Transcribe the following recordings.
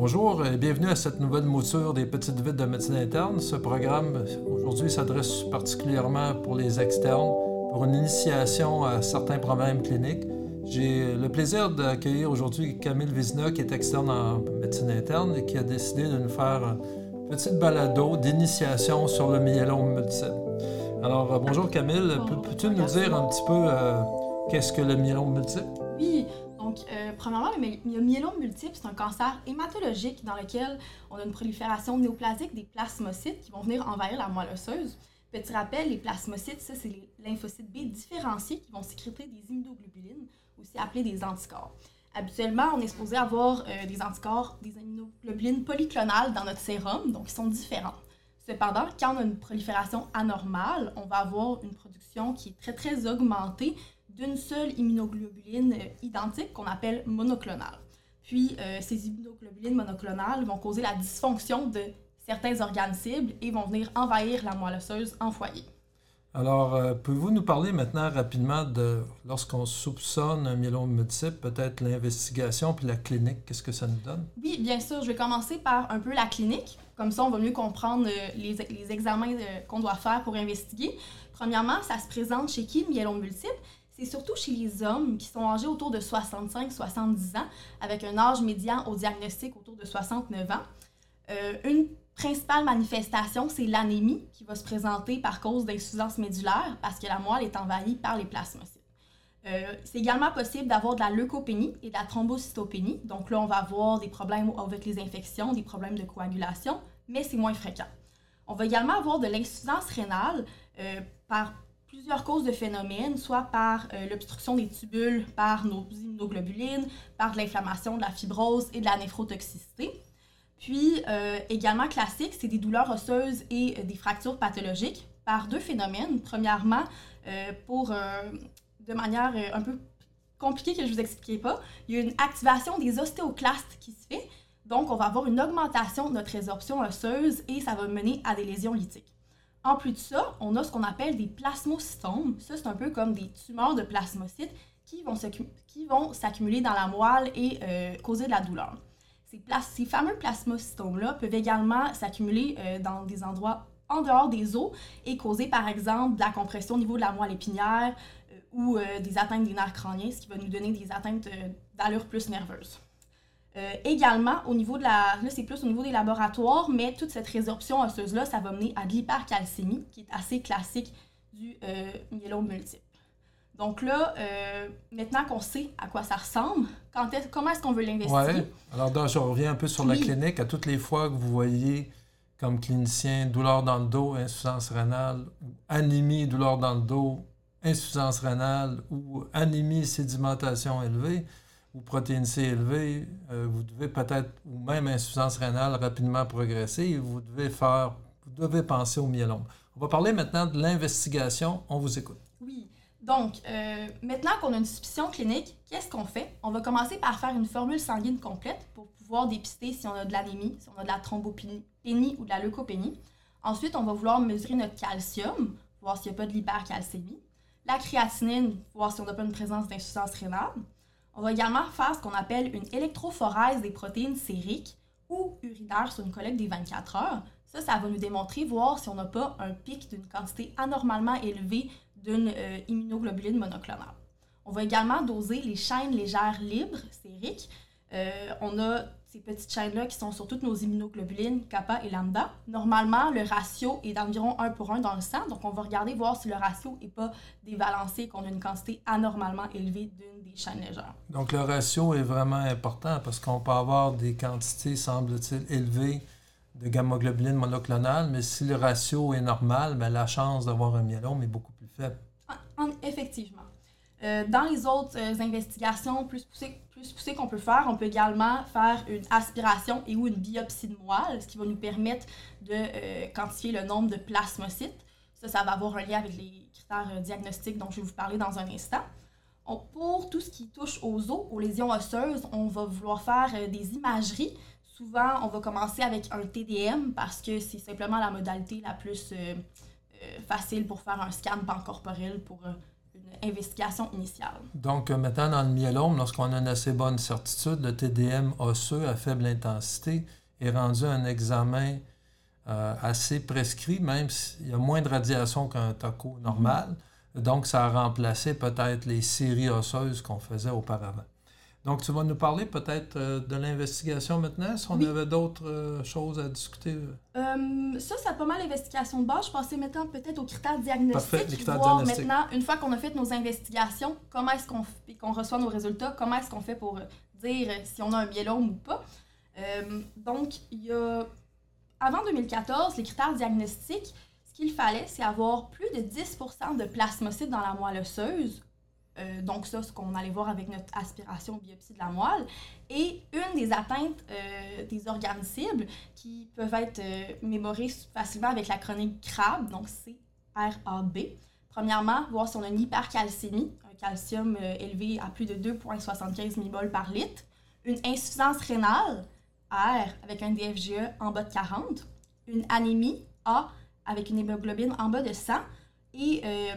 Bonjour et bienvenue à cette nouvelle mouture des petites vites de médecine interne. Ce programme aujourd'hui s'adresse particulièrement pour les externes, pour une initiation à certains problèmes cliniques. J'ai le plaisir d'accueillir aujourd'hui Camille Vizina, qui est externe en médecine interne et qui a décidé de nous faire une petite balado d'initiation sur le myélome multiple. Alors, euh, bonjour Camille, peux-tu nous dire un petit peu euh, qu'est-ce que le myélome multiple? Oui, donc euh, premièrement, le myélome multiple, c'est un cancer hématologique dans lequel on a une prolifération néoplasique des plasmocytes qui vont venir envahir la moelle osseuse. Petit rappel, les plasmocytes, ça, c'est les lymphocytes B différenciés qui vont sécréter des immunoglobulines, aussi appelées des anticorps. Habituellement, on est supposé avoir des anticorps, des immunoglobulines polyclonales dans notre sérum, donc ils sont différents. Cependant, quand on a une prolifération anormale, on va avoir une production qui est très, très augmentée d'une seule immunoglobuline euh, identique qu'on appelle monoclonale. Puis, euh, ces immunoglobulines monoclonales vont causer la dysfonction de certains organes cibles et vont venir envahir la moelle osseuse en foyer. Alors, euh, pouvez-vous nous parler maintenant rapidement de lorsqu'on soupçonne un myélome multiple, peut-être l'investigation puis la clinique, qu'est-ce que ça nous donne? Oui, bien sûr. Je vais commencer par un peu la clinique. Comme ça, on va mieux comprendre euh, les, les examens euh, qu'on doit faire pour investiguer. Premièrement, ça se présente chez qui le myélome multiple? C'est surtout chez les hommes qui sont âgés autour de 65-70 ans, avec un âge médian au diagnostic autour de 69 ans. une principale manifestation, c'est l'anémie qui va se présenter par cause d'insuffisance médulaire parce que la moelle est envahie par les plasmocytes. Euh, c'est également possible d'avoir de la leucopénie et de la thrombocytopénie. Donc là, on va avoir des problèmes avec les infections, des problèmes de coagulation, mais c'est moins fréquent. On va également avoir de l'insuffisance rénale euh, par plusieurs causes de phénomènes, soit par euh, l'obstruction des tubules par nos immunoglobulines, par de l'inflammation, de la fibrose et de la néphrotoxicité. Puis euh, également classique, c'est des douleurs osseuses et euh, des fractures pathologiques par deux phénomènes. Premièrement, pour de manière un peu compliquée que je ne vous expliquais pas, il y a une activation des ostéoclastes qui se fait. Donc, on va avoir une augmentation de notre résorption osseuse et ça va mener à des lésions lithiques. En plus de ça, on a ce qu'on appelle des plasmocytomes. Ça, c'est un peu comme des tumeurs de plasmocytes qui vont s'accumuler dans la moelle et causer de la douleur. Ces, fameux plasmocytomes-là peuvent également s'accumuler euh, dans des endroits en dehors des os et causer par exemple de la compression au niveau de la moelle épinière euh, ou euh, des atteintes des nerfs crâniens, ce qui va nous donner des atteintes d'allure plus nerveuse. Également, au niveau de la. Là, c'est plus au niveau des laboratoires, mais toute cette résorption osseuse-là, ça va mener à de l'hypercalcémie, qui est assez classique du myélome multiple. Donc là, euh, maintenant qu'on sait à quoi ça ressemble, quand est, comment est-ce qu'on veut l'investiguer? Oui. Alors, je reviens un peu sur la clinique. À toutes les fois que vous voyez, comme clinicien, douleur dans le dos, insuffisance rénale, ou anémie, douleur dans le dos, insuffisance rénale, ou anémie, sédimentation élevée, ou protéine C élevée, euh, vous devez peut-être, ou même insuffisance rénale rapidement progresser, vous devez faire, vous devez penser au myélome. On va parler maintenant de l'investigation. On vous écoute. Donc, euh, maintenant qu'on a une suspicion clinique, qu'est-ce qu'on fait? On va commencer par faire une formule sanguine complète pour pouvoir dépister si on a de l'anémie, si on a de la thrombopénie ou de la leucopénie. Ensuite, on va vouloir mesurer notre calcium, voir s'il n'y a pas de l'hypercalcémie. La créatinine, voir si on n'a pas une présence d'insuffisance rénale. On va également faire ce qu'on appelle une électrophorèse des protéines sériques ou urinaires sur une collecte des 24 heures. Ça, ça va nous démontrer, voir si on n'a pas un pic d'une quantité anormalement élevée d'une euh, immunoglobuline monoclonale. On va également doser les chaînes légères libres, sériques. Euh, on a ces petites chaînes-là qui sont sur toutes nos immunoglobulines, kappa et lambda. Normalement, le ratio est d'environ 1 pour 1 dans le sang, donc on va regarder voir si le ratio n'est pas débalancé, qu'on a une quantité anormalement élevée d'une des chaînes légères. Donc le ratio est vraiment important parce qu'on peut avoir des quantités, semble-t-il, élevées de gamma-globuline monoclonale, mais si le ratio est normal, bien, la chance d'avoir un myélome est beaucoup plus faible. effectivement. Euh, dans les autres euh, investigations plus poussées, plus poussées qu'on peut faire, on peut également faire une aspiration et ou une biopsie de moelle, ce qui va nous permettre de euh, quantifier le nombre de plasmocytes. Ça, ça va avoir un lien avec les critères diagnostiques dont je vais vous parler dans un instant. pour tout ce qui touche aux os, aux lésions osseuses, on va vouloir faire des imageries Souvent, on va commencer avec un TDM parce que c'est simplement la modalité la plus facile pour faire un scan pancorporel pour investigation initiale. Donc, maintenant, dans le myélome, lorsqu'on a une assez bonne certitude, le TDM osseux à faible intensité est rendu un examen euh, assez prescrit, même s'il y a moins de radiation qu'un taco normal. Donc, ça a remplacé peut-être les séries osseuses qu'on faisait auparavant. Donc, tu vas nous parler peut-être euh, de l'investigation maintenant, si on avait d'autres euh, choses à discuter. Euh, ça, c'est pas mal l'investigation de base. Je pensais maintenant peut-être aux critères diagnostiques. Parfait, les critères voir diagnostiques. maintenant, une fois qu'on a fait nos investigations, comment est-ce qu'on qu'on reçoit nos résultats, comment est-ce qu'on fait pour dire si on a un myélome ou pas. donc, il y a... Avant 2014, les critères diagnostiques, ce qu'il fallait, c'est avoir plus de 10% de plasmocytes dans la moelle osseuse. Euh, donc ça, ce qu'on allait voir avec notre aspiration biopsie de la moelle. Et une des atteintes euh, des organes cibles qui peuvent être euh, mémorées facilement avec l'acronyme CRAB, donc C-R-A-B. Premièrement, voir si on a une hypercalcémie, un calcium euh, élevé à plus de 2,75 millimoles par litre, une insuffisance rénale, R, avec un DFGE en bas de 40, une anémie, A, avec une hémoglobine en bas de 100, et euh,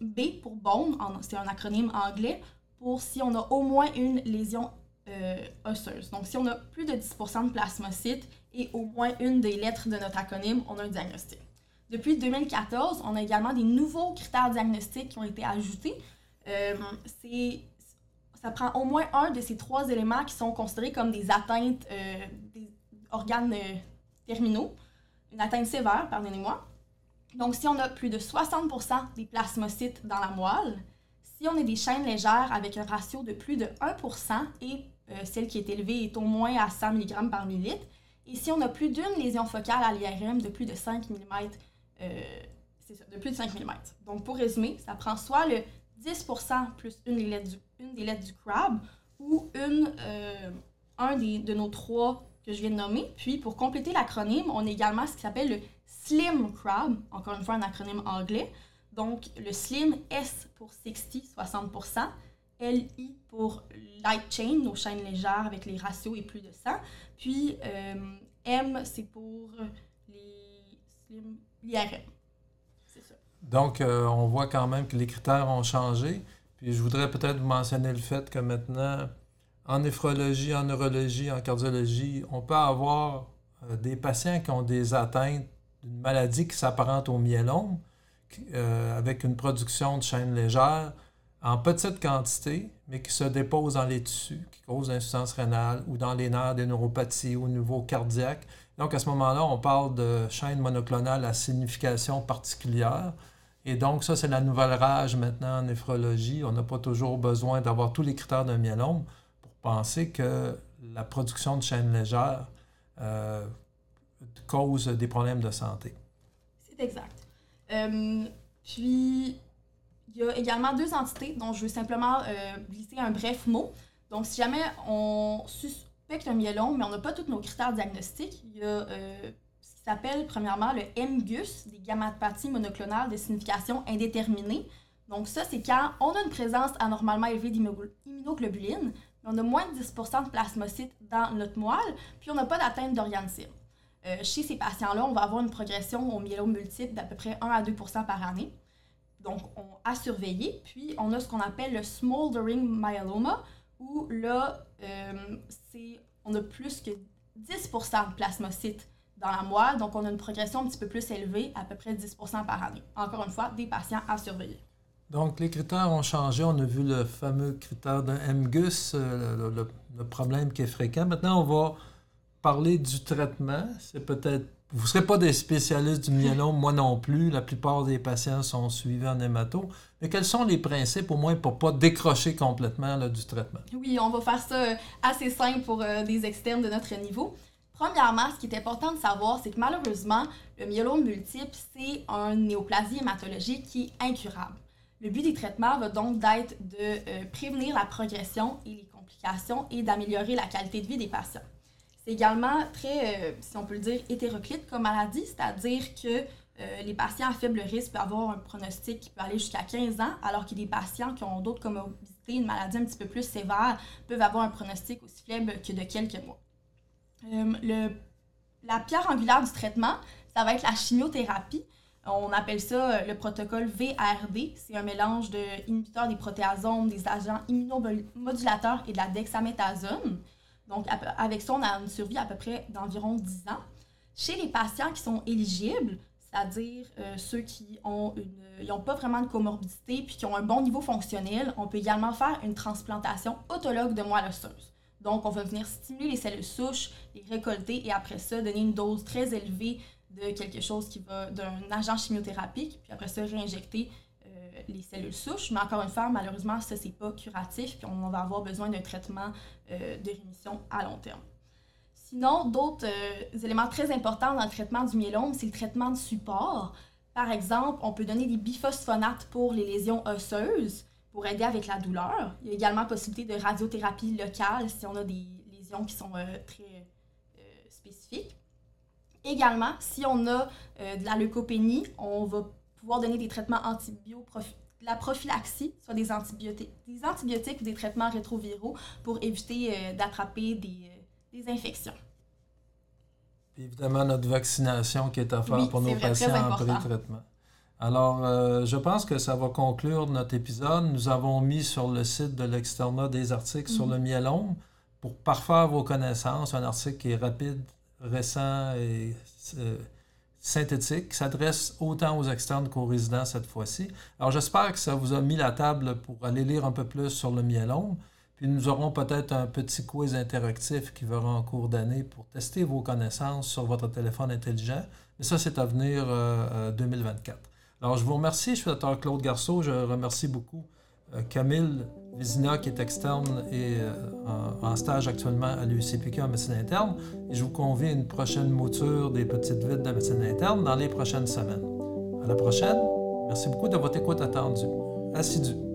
B pour bone, c'est un acronyme anglais, pour si on a au moins une lésion euh, osseuse. Donc, si on a plus de 10 de plasmocytes et au moins une des lettres de notre acronyme, on a un diagnostic. Depuis 2014, on a également des nouveaux critères diagnostiques qui ont été ajoutés. Euh, ça prend au moins un de ces trois éléments qui sont considérés comme des atteintes euh, des organes terminaux, une atteinte sévère, pardonnez-moi. Donc, si on a plus de 60% des plasmocytes dans la moelle, si on a des chaînes légères avec un ratio de plus de 1% et euh, celle qui est élevée est au moins à 100 mg par millilitre, et si on a plus d'une lésion focale à l'IRM de plus de 5 mm, euh, ça, de plus de 5 mm. Donc, pour résumer, ça prend soit le 10% plus une des lettres du, CRAB ou euh, un des, de nos trois que je viens de nommer. Puis, pour compléter l'acronyme, on a également ce qui s'appelle le SLIM CRAB, encore une fois un acronyme anglais. Donc, le SLIM, S pour 60, 60%, LI pour light chain, nos chaînes légères avec les ratios et plus de 100. Puis, euh, M, c'est pour les SLIM, l'IRM. C'est ça. Donc, euh, on voit quand même que les critères ont changé. Puis, je voudrais peut-être vous mentionner le fait que maintenant, en néphrologie, en neurologie, en cardiologie, on peut avoir euh, des patients qui ont des atteintes d'une maladie qui s'apparente au myélome, euh, avec une production de chaînes légères en petite quantité, mais qui se dépose dans les tissus, qui cause l'insuffisance rénale ou dans les nerfs des neuropathies au niveau cardiaque. Donc, à ce moment-là, on parle de chaîne monoclonale à signification particulière. Et donc, ça, c'est la nouvelle rage maintenant en néphrologie. On n'a pas toujours besoin d'avoir tous les critères d'un myélome pour penser que la production de chaînes légères euh, cause des problèmes de santé. C'est exact. Euh, puis, il y a également deux entités dont je veux simplement euh, glisser un bref mot. Donc, si jamais on suspecte un myélome, mais on n'a pas tous nos critères diagnostiques, il y a euh, ce qui s'appelle premièrement le MGUS, des gammopathies monoclonales de signification indéterminée. Donc, ça, c'est quand on a une présence anormalement élevée d'immunoglobuline, mais on a moins de 10% de plasmocytes dans notre moelle, puis on n'a pas d'atteinte d'organes. Euh, chez ces patients-là, on va avoir une progression au myélome multiple d'à peu près 1 à 2% par année. Donc, on a surveillé. Puis, on a ce qu'on appelle le smoldering myeloma, où là, euh, on a plus que 10% de plasmocytes dans la moelle. Donc, on a une progression un petit peu plus élevée, à peu près 10% par année. Encore une fois, des patients à surveiller. Donc, les critères ont changé. On a vu le fameux critère de MGUS, euh, le- le problème qui est fréquent. Maintenant, on va parler du traitement. C'est peut-être. Vous ne serez pas des spécialistes du myélome, moi non plus. La plupart des patients sont suivis en hémato. Mais quels sont les principes, au moins, pour ne pas décrocher complètement là, du traitement? Oui, on va faire ça euh, assez simple pour euh, des externes de notre niveau. Premièrement, ce qui est important de savoir, c'est que malheureusement, le myélome multiple, c'est un néoplasie hématologique qui est incurable. Le but des traitements va donc d'être de euh, prévenir la progression et les complications et d'améliorer la qualité de vie des patients. C'est également très, euh, si on peut le dire, hétéroclite comme maladie, c'est-à-dire que euh, les patients à faible risque peuvent avoir un pronostic qui peut aller jusqu'à 15 ans, alors que des patients qui ont d'autres comorbidités, une maladie un petit peu plus sévère, peuvent avoir un pronostic aussi faible que de quelques mois. Euh, le- la pierre angulaire du traitement, ça va être la chimiothérapie. On appelle ça le protocole VRD. C'est un mélange de inhibiteurs des protéasomes, des agents immunomodulateurs et de la dexaméthasone. Donc, avec ça, on a une survie à peu près d'environ 10 ans. Chez les patients qui sont éligibles, c'est-à-dire euh, ceux qui ont une, n'ont pas vraiment de comorbidité puis qui ont un bon niveau fonctionnel, on peut également faire une transplantation autologue de moelle osseuse. Donc, on va venir stimuler les cellules souches, les récolter et après ça, donner une dose très élevée de quelque chose qui va, d'un agent chimiothérapique, puis après ça, réinjecter les cellules souches. Mais encore une fois, malheureusement, ça, c'est pas curatif, puis on va avoir besoin d'un traitement euh, de rémission à long terme. Sinon, d'autres euh, éléments très importants dans le traitement du myélome, c'est le traitement de support. Par exemple, on peut donner des biphosphonates pour les lésions osseuses pour aider avec la douleur. Il y a également possibilité de radiothérapie locale si on a des lésions qui sont euh, très spécifiques. Également, si on a de la leucopénie, on va pouvoir donner des traitements antibiotiques, la prophylaxie, soit des antibiotiques, des antibiotiques ou des traitements rétroviraux pour éviter d'attraper des des infections. évidemment, notre vaccination qui est à faire pour nos patients en pré-traitement. Alors, euh, je pense que ça va conclure notre épisode. Nous avons mis sur le site de l'Externat des articles sur le mhm. myélome pour parfaire vos connaissances. Un article qui est rapide, récent et euh, synthétique, qui s'adresse autant aux externes qu'aux résidents cette fois-ci. Alors, j'espère que ça vous a mis la table pour aller lire un peu plus sur le myélome. Puis nous aurons peut-être un petit quiz interactif qui verra en cours d'année pour tester vos connaissances sur votre téléphone intelligent. Mais ça, c'est à venir 2024. Euh, Alors, je vous remercie. Je suis Dr. Claude Garceau. Je remercie beaucoup euh, Camille Vizina, qui est externe et euh, en, stage actuellement à l'UCPQ en médecine interne. Et je vous convie à une prochaine mouture des petites vides de médecine interne dans les prochaines semaines. À la prochaine. Merci beaucoup de votre écoute attendue. Assidue.